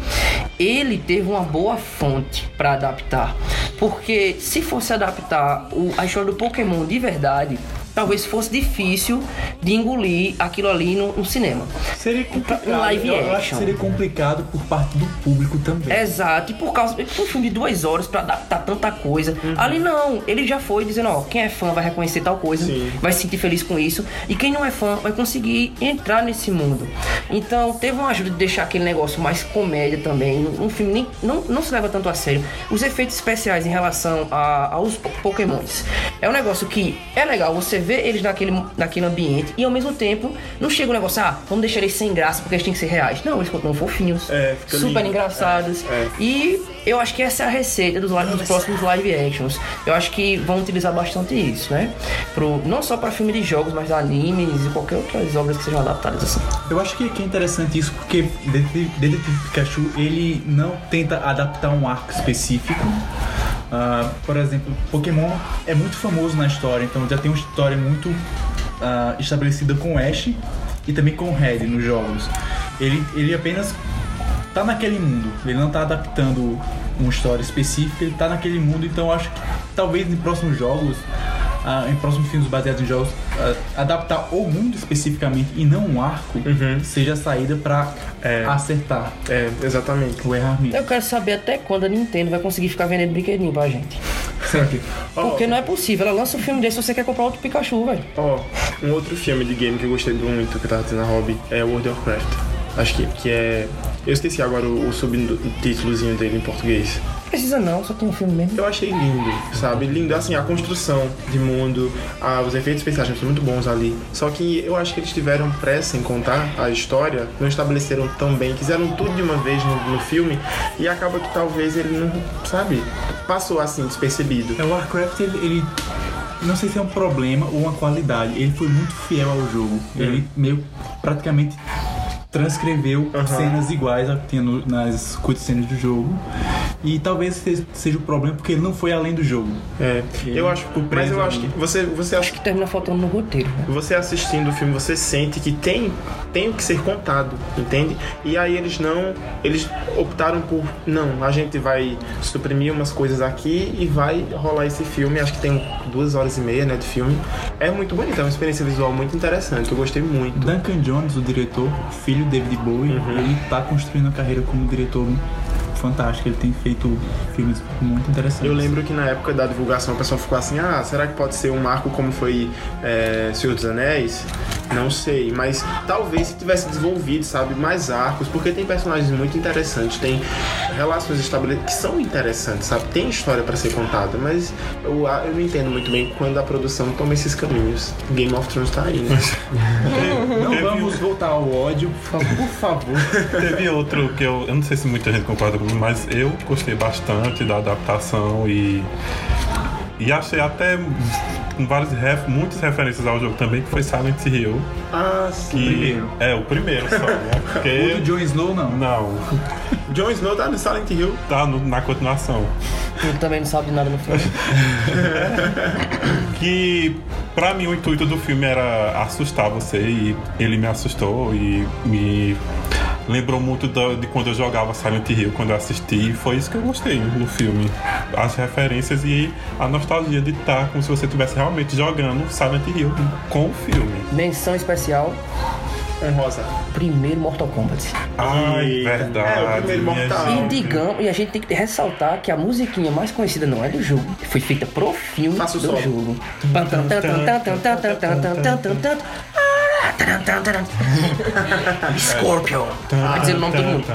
ele teve uma boa fonte pra adaptar. Porque se fosse adaptar o- a história do Pokémon de verdade, talvez fosse difícil de engolir aquilo ali no, no cinema. Seria complicado. Um live eu, eu acho que action. seria complicado por parte do público também. Exato, e por causa de um filme de duas horas pra adaptar tanta coisa. Ali não, ele já foi dizendo, ó, quem é fã vai reconhecer tal coisa, Sim. vai se sentir feliz com isso, e quem não é fã vai conseguir entrar nesse mundo. Então teve uma ajuda de deixar aquele negócio mais comédia também. Um filme nem, não, não se leva tanto a sério. Os efeitos especiais em relação a- aos po- pokémons. É um negócio que é legal você ver eles naquele, naquele ambiente e ao mesmo tempo não chega um negócio, ah, vamos deixar eles sem graça porque eles têm que ser reais. Não, eles continuam fofinhos, É, super lindo. engraçados. É, é. E eu acho que essa é a receita dos, live- dos próximos live actions. Eu acho que vão utilizar bastante isso, né? Pro, não só para filme de jogos, mas animes e qualquer outras obras que sejam adaptadas assim. Eu acho que, que é interessante isso porque Detetive Pikachu ele não tenta adaptar um arco específico. Ah, por exemplo, Pokémon é muito famoso na história, então já tem uma história muito ah, estabelecida com Ash e também com Red nos jogos. Ele, ele apenas tá naquele mundo, ele não tá adaptando uma história específica, ele tá naquele mundo, então acho que talvez em próximos jogos, ah, em próximos filmes baseados em jogos, ah, adaptar o mundo especificamente e não um arco seja a saída pra É. acertar É, exatamente. o errar mesmo. Eu quero saber até quando a Nintendo vai conseguir ficar vendendo brinquedinho pra gente. Certo. Porque não é possível, ela lança um filme desse se você quer comprar outro Pikachu, velho. Ó, um outro filme de game que eu gostei muito, que eu tava tendo na hobby, é World of Warcraft. Acho que, que é. Eu esqueci agora o, o subtítulozinho dele em português. Precisa não, só tem um filme mesmo. Eu achei lindo, sabe? Lindo, assim, a construção de mundo, ah, os efeitos especiais são muito bons ali. Só que eu acho que eles tiveram pressa em contar a história, não estabeleceram tão bem, quiseram tudo de uma vez no, no filme e acaba que talvez ele não, sabe? Passou assim, despercebido. É, o Warcraft, ele, ele- Não sei se é um problema ou uma qualidade. Ele foi muito fiel ao jogo. Ele meio praticamente transcreveu cenas iguais ao que tinha no- nas cutscenes do jogo. E talvez se- seja o problema porque ele não foi além do jogo. É, eu acho, mas eu acho que você, você acha Que termina faltando no roteiro, né? você assistindo o filme, você sente que tem, tem o que ser contado, entende? E aí eles não, eles optaram por, não, a gente vai suprimir umas coisas aqui e vai rolar esse filme, acho que tem duas horas e meia, né, de filme. É muito bonito, é uma experiência visual muito interessante, eu gostei muito. Duncan Jones, o diretor, filho de David Bowie, ele tá construindo uma carreira como diretor fantástico. Ele tem feito filmes muito interessantes. Eu lembro que na época da divulgação o pessoal ficou assim, ah, será que pode ser um marco como foi é, Senhor dos Anéis? Não sei, mas talvez se tivesse desenvolvido, sabe, mais arcos, porque tem personagens muito interessantes, tem relações estabelecidas que são interessantes, sabe? Tem história pra ser contada, mas eu, eu não entendo muito bem quando a produção toma esses caminhos. Game of Thrones tá aí, né? [laughs] Não Teve vamos voltar ao ódio, por favor. Teve outro que eu, eu não sei se muita gente concorda comigo, mas eu gostei bastante da adaptação e e achei até com várias ref, muitas referências ao jogo também, que foi Silent Hill. ah, sim. Que primeiro. É, o primeiro só, né? [laughs] O Porque. do Jon Snow, não. Não, [laughs] Jon Snow tá no Silent Hill. tá no- na continuação. Tu também não sabe de nada no filme. [laughs] Que pra mim o intuito do filme era assustar você e ele me assustou e me lembrou muito da- de quando eu jogava Silent Hill, quando eu assisti, e foi isso que eu gostei no filme. As referências e a nostalgia de estar como se você estivesse realmente jogando Silent Hill com o filme. Menção especial, Honrosa. primeiro Mortal Kombat. Ai, verdade. É, o primeiro mortal. E digamos, e a gente tem que ressaltar que a musiquinha mais conhecida não é do jogo, foi feita pro filme Faça o do solo. jogo. [laughs] Scorpion. Vai dizer o nome de todo mundo.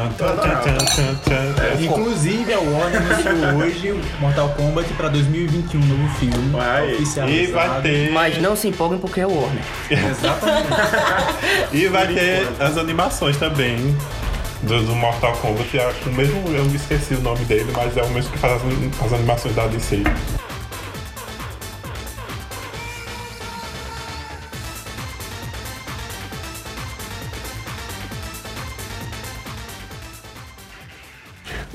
Inclusive, a Warner anunciou hoje o Mortal Kombat pra 2021, novo filme. Vai. E oficializado. vai ter. Mas não se empolguem porque é o Warner. Exatamente. [laughs] E vai ter as animações também. Do, do Mortal Kombat, é o mesmo, eu esqueci o nome dele, mas é o mesmo que faz as, as animações da DC.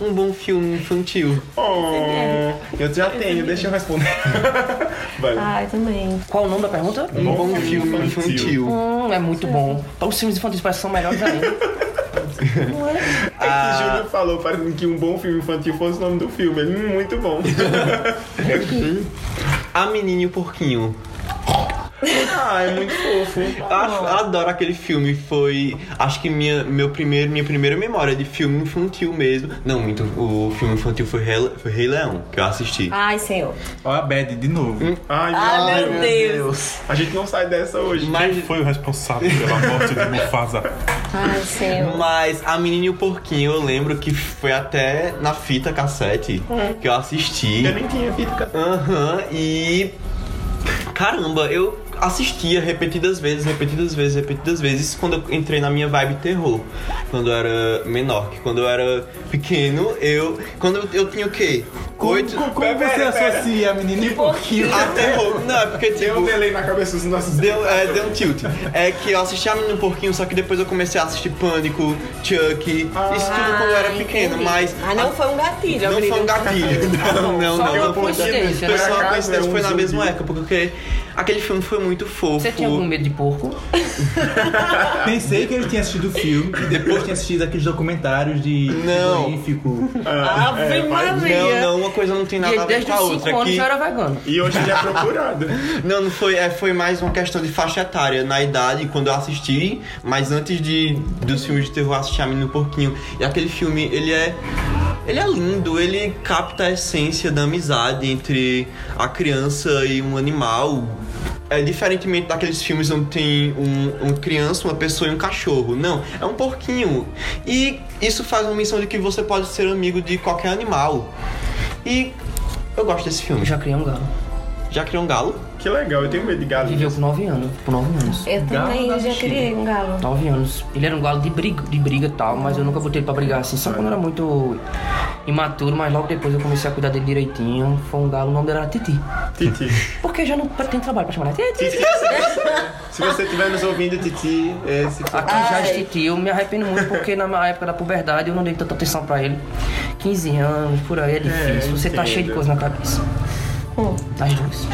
Um bom filme infantil. Oh, eu já tenho, deixa eu responder. [laughs] Vai. Ai, também. Qual o nome da pergunta? Um bom filme infantil. Hum, é muito bom. Então os filmes infantis parecem são melhores ainda. É que Júlio falou, que um bom filme infantil fosse o nome do filme. Ele, hum, muito bom. [laughs] [laughs] A Menina e o Porquinho. Ah, é muito fofo. Acho, adoro aquele filme. Foi, acho que minha, meu primeiro, minha primeira memória de filme infantil mesmo. Não, muito. O filme infantil foi Rei, foi Rei Leão que eu assisti. Ai, senhor. Olha a Bad de novo. Ai, Ai, meu meu Deus. A gente não sai dessa hoje. Mas, Quem foi o responsável pela morte de Mufasa? Ai, senhor. mas a Menina e o Porquinho eu lembro que foi até na fita cassete que eu assisti. Eu nem tinha fita. Aham, e. Caramba, eu assistia repetidas vezes, repetidas vezes, repetidas vezes quando eu entrei na minha vibe terror. Quando eu era menor. Que quando eu era pequeno, eu. Quando eu, eu tinha o quê? Oito. Como, como Pera, você pera. associa a menina e porquinho? A terror. Não, é porque Deu tipo. um delay na cabeça dos nossos Deu, é, deu um tilt. É que eu assisti a Menina e o Porquinho, só que depois eu comecei a assistir Pânico, Chuck, isso tudo quando eu era Ah, pequeno, entendi. mas. Ah, não foi um gatilho, Não foi um gatilho. [laughs] Não, não, não. não foi um foi é um na mesma zumbi. época, porque aquele filme foi muito fofo. Você tinha algum medo de porco? [laughs] Pensei que ele tinha assistido o filme e depois tinha assistido aqueles documentários de Não. frigorífico. Ave Maria. Não, não, uma coisa não tem nada a ver desde com a os 5 outra. anos Que... já era vegano. E hoje ele é procurado. Não, não foi, é, foi mais uma questão de faixa etária. Na idade, quando eu assisti, mas antes de dos filmes de terror, eu assisti a Menina e o Porquinho. E aquele filme, ele é. Ele é lindo, ele capta a essência da amizade entre a criança e um animal. É diferentemente daqueles filmes onde tem um, um criança, uma pessoa e um cachorro. Não, é um porquinho. E isso faz uma menção de que você pode ser amigo de qualquer animal. E eu gosto desse filme. Eu já criei um galo. Já criou um galo? Que legal, eu tenho medo de galinha. Viveu com 9 anos. Por 9 anos. Eu também já bexiga. criei um galo. 9 anos. Ele era um galo de briga, de briga e tal, mas eu nunca botei ele pra brigar assim. Só quando eu era muito imaturo, mas logo depois eu comecei a cuidar dele direitinho. Foi um galo, o nome dele era Titi. Titi. [laughs] Porque já não tem trabalho pra chamar ela. Titi. [laughs] Se você estiver nos ouvindo, Titi, esse foi... Aqui já é Titi. Eu me arrependo muito porque na época da puberdade eu não dei tanta atenção pra ele. 15 anos, por aí é difícil. Você tá cheio de coisa na cabeça. Hum. Duas.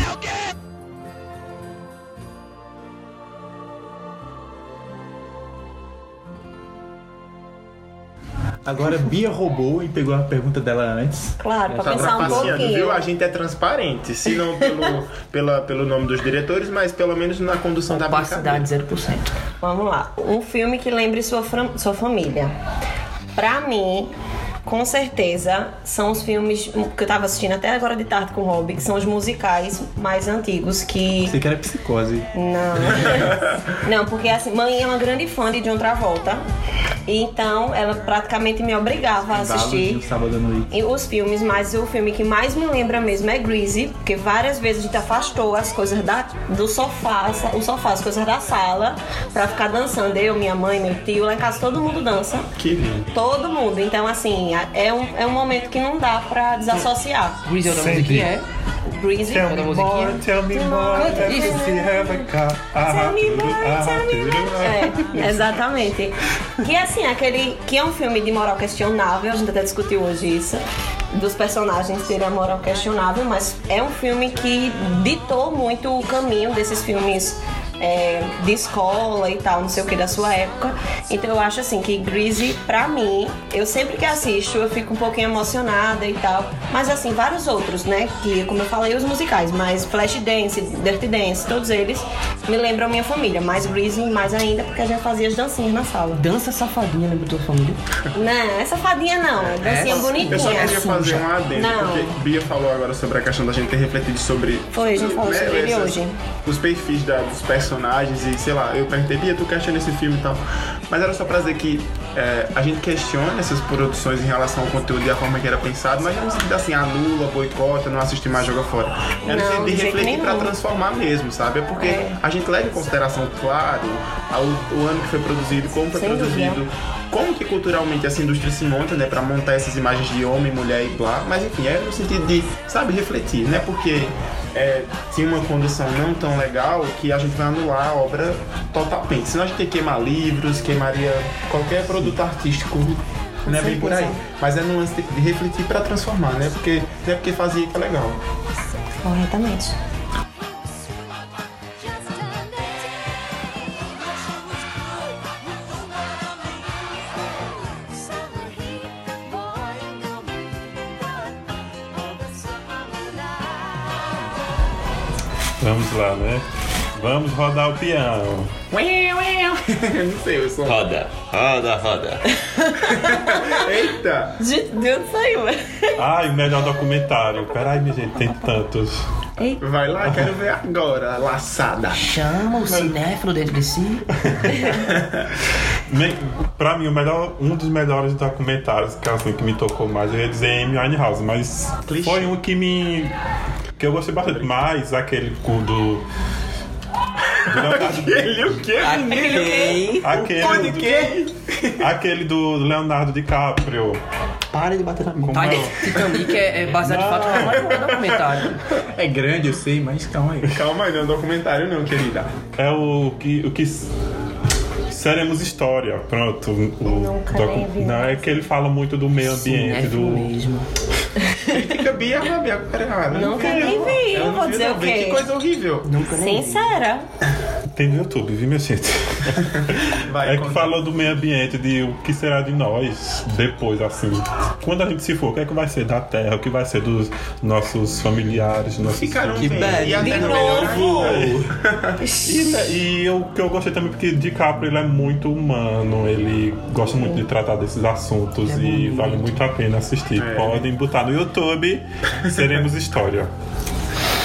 Agora Bia roubou e pegou a pergunta dela antes. Claro, pra Tá pensar um trapaceando, viu? pouquinho. A gente é transparente. Se não pelo, [laughs] pela, pelo nome dos diretores, mas pelo menos na condução da brincadeira. Opacidade 0%. Vamos lá. Um filme que lembre sua, sua família. Pra mim, com certeza, são os filmes que eu tava assistindo até agora de tarde com o Rob, que são os musicais mais antigos que. Sei que era psicose. Não. [laughs] Não, porque assim, mãe é uma grande fã de John Travolta. E então ela praticamente me obrigava a assistir sábado à noite. e os filmes, mas o filme que mais me lembra mesmo é Greasy, porque várias vezes a gente afastou as coisas da, do sofá, o sofá, as coisas da sala, pra ficar dançando. Eu, minha mãe, meu tio, lá em casa todo mundo dança. Que lindo. Todo mundo. Então, assim, é um, é um momento que não dá pra desassociar. Greasy é o da Sandy. musiquinha, é? Greasy. Tell da me musiquinha. more, tell me more, have a car. Ah, Tell me tudo, more, ah, tell me more. É, exatamente. Que assim, aquele. Que é um filme de moral questionável, a gente até discutiu hoje isso. Dos personagens terem a moral questionável, mas é um filme que ditou muito o caminho desses filmes é, de escola e tal, não sei o que, da sua época. Então eu acho assim que Greasy, pra mim, eu sempre que assisto eu fico um pouquinho emocionada e tal. Mas assim, vários outros, né? Que, como eu falei, os musicais, mas Flashdance, Dirty Dance, todos eles me lembram minha família. Mais Greasy, mais ainda, porque a gente fazia as dancinhas na sala. Dança safadinha, lembra tua família? Não, essa fadinha não, é dancinha É? bonitinha. Eu só queria fazer um adendo, Não. porque Bia falou agora sobre a questão da gente ter refletido sobre. Foi, a gente falou né, sobre ele hoje. Os perfis da- dos personagens personagens e sei lá, eu perguntei, Bia, tu questiona esse filme e tal. Mas era só pra dizer que é, a gente questiona essas produções em relação ao conteúdo e a forma que era pensado, mas não no sentido assim, anula, boicota, não assiste mais, joga fora. É no Não, sentido de refletir nenhum. transformar mesmo, sabe? É porque a gente leva em consideração, claro, ao- o ano que foi produzido, como foi Sem dúvida. produzido, como que culturalmente essa indústria se monta, né, pra montar essas imagens de homem, mulher e blá, mas enfim, é no sentido de, sabe, refletir, né, porque é, tinha uma condução não tão legal que a gente vai anular a obra totalmente, senão a gente queimar livros, queimaria qualquer produto artístico, não é bem por aí, mas é no lance de refletir pra transformar, né, porque não é porque fazia que é legal. Corretamente. Vamos lá, né? Vamos rodar o peão. [laughs] não sei, eu sou... Roda, roda, roda. [laughs] Eita! De onde saiu? Ai, o melhor documentário. Peraí, minha gente, tem tantos. Vai lá, quero ver agora, laçada. Chama o cinéfilo dentro de si. [laughs] Me- Pra mim, o melhor, um dos melhores documentários que, assim, que me tocou mais, eu ia dizer Amy Winehouse, mas Clichê. foi um que me. que eu gostei bastante mais, aquele cu do. Do Leonardo, Ele o quê, aquele, de do, quê? aquele do Leonardo DiCaprio. Pare de bater na mão. Como é? Titanic, é, é baseado de fato não é um documentário. É grande, eu sei, mas calma aí. Calma aí, não é um documentário não, querida. É o que. O que Seremos História, pronto. O, nem vi não, é que ele fala muito do meio ambiente, Cinéfilo do. mesmo. Fica Bia, Rabi, agora. Nunca nem vi, Eu vou vi, dizer o Vê Que quê? coisa horrível. Nunca nem vi. Sincera. Tem no YouTube, viu, minha gente? [laughs] Vai, É que conta. falou do meio ambiente, de o que será de nós depois, assim. Quando a gente se for, o que é que vai ser da Terra, o que vai ser dos nossos familiares, nossos Ficaram Que bem. E até De novo. ainda. E, né, e eu- o que eu gostei também, porque DiCaprio ele é muito humano, ele gosta muito de tratar desses assuntos e vale muito a pena assistir. É. Podem botar no YouTube, Seremos História.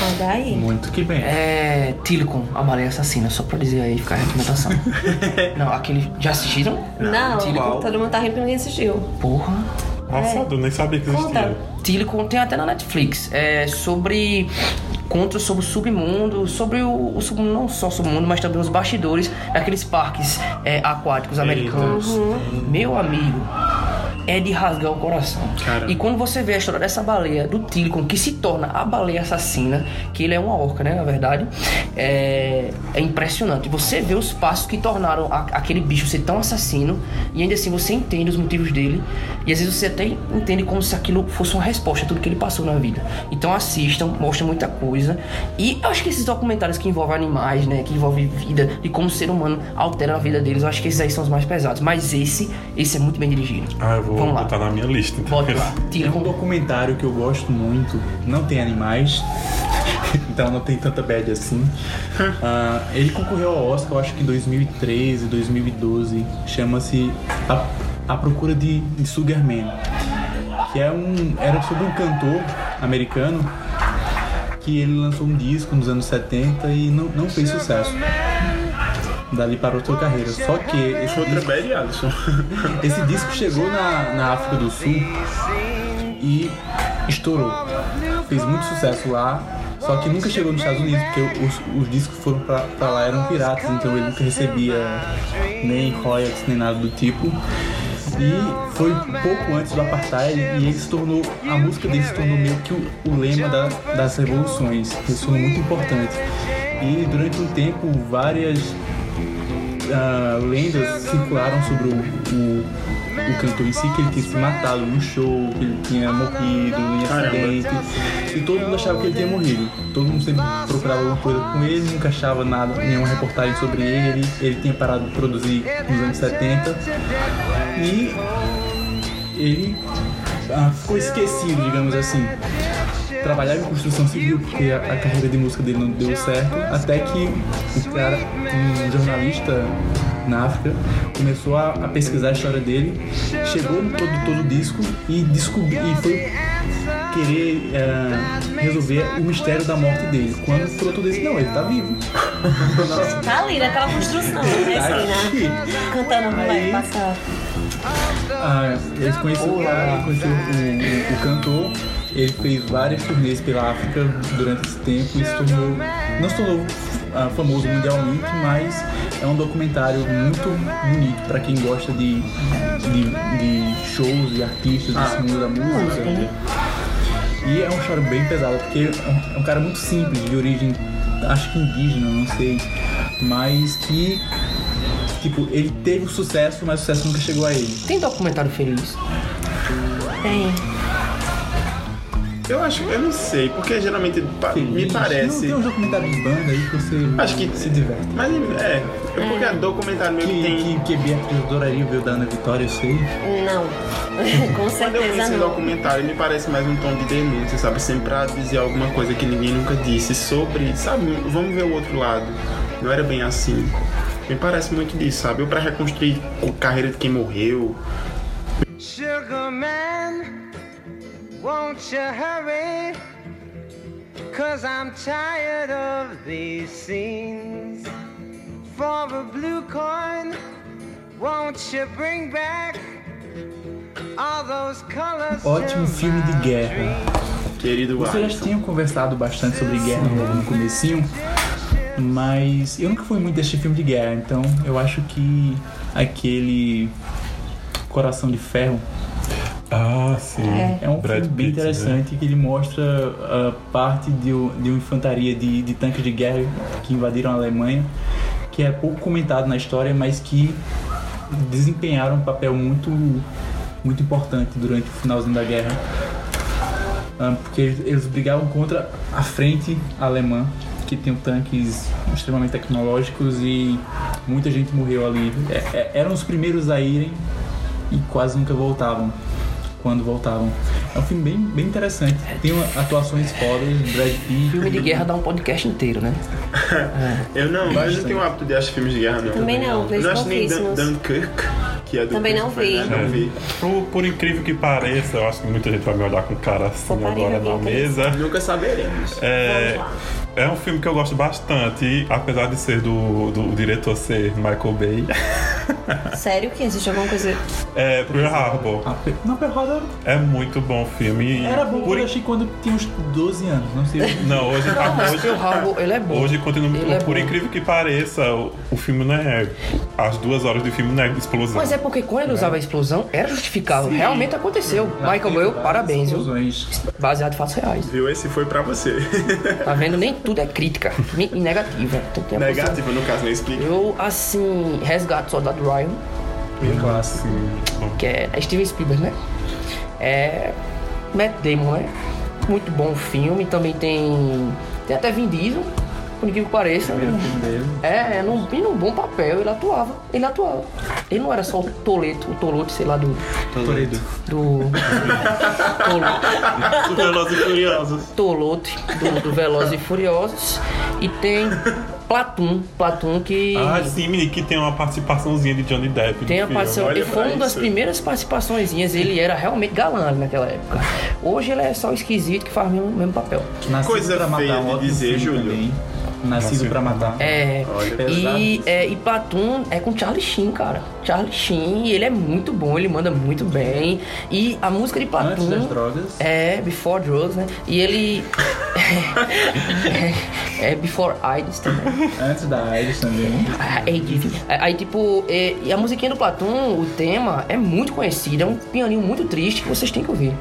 Olha aí. Muito que bem. É. Tilicon, a baleia assassina, só pra dizer aí, ficar a recomendação. [laughs] Não, aquele. Já assistiram? Não, Tilicon. todo mundo tá rindo porque ninguém assistiu. Porra. Passado, eu nem sabia que existia. Conta. Tilicon tem até na Netflix. É sobre contos sobre o submundo, sobre o, o submundo, não só o submundo, mas também os bastidores daqueles parques é, aquáticos americanos. Meu amigo, é de rasgar o coração. Caramba. E quando você vê a história dessa baleia, do Tilicon, que se torna a baleia assassina, que ele é uma orca, né, na verdade, é, é impressionante. Você vê os passos que tornaram a- aquele bicho ser tão assassino, e ainda assim você entende os motivos dele, e às vezes você até entende como se aquilo fosse uma resposta a tudo que ele passou na vida. Então assistam, mostra muita coisa. E eu acho que esses documentários que envolvem animais, né, que envolvem vida, de como o ser humano altera a vida deles, eu acho que esses aí são os mais pesados. Mas esse, esse é muito bem dirigido. Ah, eu vou Vamos lá. botar na minha lista. então. Bota lá. É um documentário que eu gosto muito, não tem animais, [laughs] então não tem tanta bad assim. Ah, ele concorreu ao Oscar, eu acho que em 2013, 2012, chama-se A, A Procura de, de Sugarman, que é um, era sobre um cantor americano que ele lançou um disco nos anos 70 e não, não fez sucesso. Dali parou sua carreira. Só que esse Outra disco, [laughs] esse disco chegou na, na África do Sul e estourou. Fez muito sucesso lá, só que nunca chegou nos Estados Unidos, porque os, os discos que foram pra, pra lá eram piratas, então ele nunca recebia nem royalties, nem nada do tipo. E foi pouco antes do Apartheid e ele se tornou, a música dele se tornou meio que o, o lema da- das revoluções. Isso foi muito importante. E durante um tempo, várias ah, lendas circularam sobre o, o, o cantor em si, que ele tinha se matado no show, que ele tinha morrido em acidente. E todo mundo achava que ele tinha morrido. Todo mundo sempre procurava alguma coisa com ele, nunca achava nada, nenhuma reportagem sobre ele. Ele tinha parado de produzir nos anos 70. E ele ah, ficou esquecido, digamos assim trabalhava em construção civil porque a, carreira de música dele não deu certo, até que o cara, um jornalista na África, começou a, a pesquisar a história dele, chegou no produtor do disco e descobriu e foi querer eh, resolver o mistério da morte dele. Quando o piloto disse, não, ele tá vivo. [laughs] Tá ali naquela construção, né, assim, né? Cantando mulher Aí- passar. Ah, o ele conheceu o, o- o cantor, ele fez várias turnês pela África durante esse tempo e se tornou, não se tornou ah, famoso mundialmente, mas é um documentário muito bonito para quem gosta de, de, de shows e artistas desse mundo da música. E é um choro bem pesado, porque é um- é um cara muito simples, de origem, acho que indígena, não sei, mas que, tipo, ele teve o sucesso, mas o sucesso nunca chegou a ele. Tem documentário feliz. Tem. Eu acho, eu não sei, porque geralmente pa- me. Não, parece. tem um documentário de banda aí que você Acho que se diverte. Mas é, é porque a documentário meio que Que, tem. que, que Beatriz adoraria ver o da Ana Vitória, eu sei. Não. [laughs] Com Quando eu certeza vi esse não. documentário, me parece mais um tom de denúncia, sabe? Sempre pra dizer alguma coisa que ninguém nunca disse sobre, sabe? Vamos ver o outro lado. Não era bem assim. Me parece muito disso, sabe? Ou pra reconstruir a carreira de quem morreu. Sugar man, won't you hurry? Cause I'm tired of these scenes. For a blue coin, won't you bring back all those colors? Ótimo to filme de guerra. Querido Vocês já Alisson. tinham conversado bastante sobre guerra logo no comecinho, mas eu nunca fui muito deste filme de guerra, então eu acho que aquele Coração de Ferro Ah, sim. é um Brad filme bem Pitt, né? interessante que ele mostra a parte de, de uma infantaria de, de tanques de guerra que invadiram a Alemanha, que é pouco comentado na história, mas que desempenharam um papel muito, muito importante durante o finalzinho da guerra. Ah, porque eles, eles brigavam contra a frente alemã, que tem tanques extremamente tecnológicos e muita gente morreu ali. É- é- eram os primeiros a irem e quase nunca voltavam. Quando voltavam. É um filme bem, bem interessante. Tem uma- atuações fodas, Brad Pitt. Filme de guerra dá um podcast inteiro, né? [laughs] Eu não, mas eu não tenho o hábito de assistir filmes de guerra, não. Também não, Eu não acho nem Dan-. Dunkirk, que é do Também não vi. Não vi. Por, por incrível que pareça, eu acho que muita gente vai me olhar com cara assim agora na mesa. Nunca saberemos. É, Vamos lá. é um filme que eu gosto bastante, apesar de ser do, do diretor ser Michael Bay. [laughs] [laughs] Sério que existe alguma coisa. É Pearl Harbor. A Pe- Não, Pearl Harbor É muito bom o filme. era bom por eu achei quando tinha uns 12 anos, não sei. [laughs] Não, hoje tá Mas hoje, o Rabo, ele é bom. hoje continua Ele é por bom. incrível que pareça, o, o filme não é as duas horas de filme não é explosão. Mas é porque quando ele usava a explosão, era justificável. Realmente aconteceu. Michael Bay, parabéns, viu? Explosões. Baseado em fatos reais. Viu? Esse foi pra você. [laughs] Tá vendo? Nem tudo é crítica. E negativa. A posição. Negativo, no caso, não explica. Eu, assim, resgato Soldado Ryan, Bem clássico. que é, é Steven Spielberg, né? É. Matt Damon, né? Muito bom o filme. Também tem. Tem até Vin Diesel, por incrível que pareça. Primeiro filme dele. É, é num, e num bom papel, ele atuava. Ele atuava. Ele não era só o Toleto, o Tolote, sei lá, do. Toledo. Do. Tolo- [laughs] Velozes e Furiosos. Tolote, do, do Velozes e Furiosos. E tem Platum, Platum que. Ah, sim, menino, que tem uma participaçãozinha de Johnny Depp. Tem a participação, ele foi uma das primeiras participações, ele era realmente galã naquela época. Hoje ele é só esquisito que faz o mesmo, mesmo papel. Nascido Coisa pra matar, feia um de dizer, Júlio. também. Nascido pra matar. É, Olha, e, é, e Platum é com Charlie Sheen, cara. Charlie Sheen, ele é muito bom, ele manda muito bem. E a música de Platum. Antes das drogas. É, Before Drugs, né? E ele. [laughs] [laughs] é, Before AIDS também. [laughs] Antes da AIDS também. AIDS. Aí, tipo, é, e a musiquinha do Platum, o tema, é muito conhecido. É um pianinho muito triste que vocês têm que ouvir.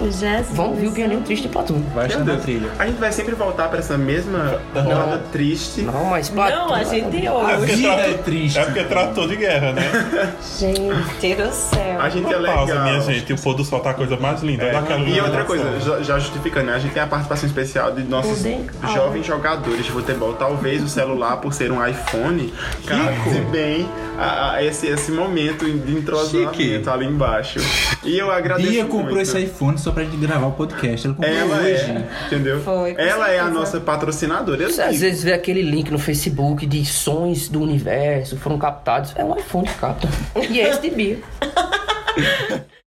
Jesus. Vão ouvir o pianinho triste de Platum. Vai Deus. trilha. A gente vai sempre voltar pra essa mesma roda triste. Não, mas Platum. Não, a gente É Vida tratou, é triste. é porque tratou de guerra, né? [laughs] Gente do céu. A gente é Uma pausa, legal. minha gente. O pôr do sol tá a coisa mais linda. É, E outra coisa, já, já justificando, né? A gente tem a participação especial de nossos Poder- jovens jogadores de futebol. Talvez o celular, por ser um iPhone, capte bem a- a esse, esse momento de entrosamento Chique. ali embaixo. E eu agradeço Bia muito. comprou esse iPhone só pra gente gravar o podcast. Ela comprou Ela hoje. é, entendeu? Foi, Ela é a certeza. nossa patrocinadora. Você às vezes vê aquele link no Facebook de sons do universo foram captados. É um iPhone que capta. E é esse de Bia. [laughs]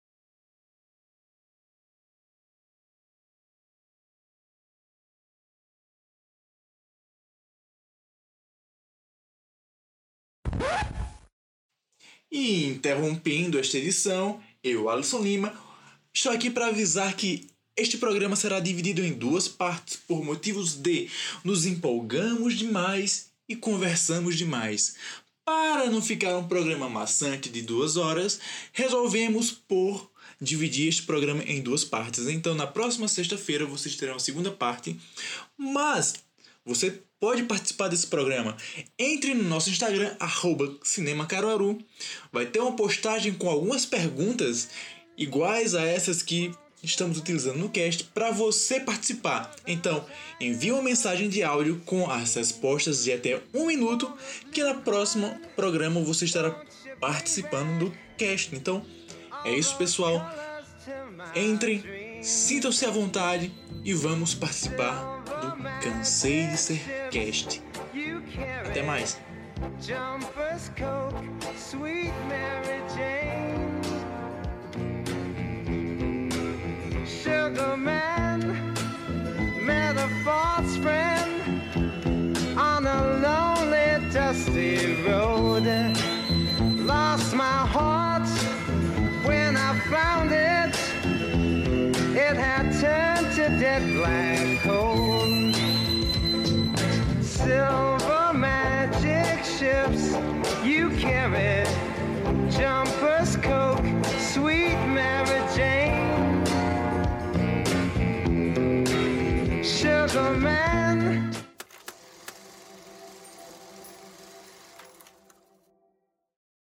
E interrompendo esta edição, eu, Alisson Lima, estou aqui para avisar que este programa será dividido em duas partes por motivos de nos empolgamos demais e conversamos demais. Para não ficar um programa maçante de duas horas, resolvemos por dividir este programa em duas partes. Então, na próxima sexta-feira vocês terão a segunda parte, mas você pode participar desse programa. Entre no nosso Instagram, arroba Cinema Caruaru. Vai ter uma postagem com algumas perguntas iguais a essas que estamos utilizando no cast para você participar. Então, envie uma mensagem de áudio com as respostas de até um minuto, que no próximo programa você estará participando do cast. Então, é isso, pessoal. Entrem, sintam-se à vontade e vamos participar Cansei de Ser Cast. Até mais. Jumpers, Coke, Sweet Mary Jane. Sugar Man met a false friend on a lonely, dusty road. Lost my heart when I found it. It had turned to dead black coal silver magic ships you carry Jumpers, Coke, sweet Mary Jane. Sugar Man.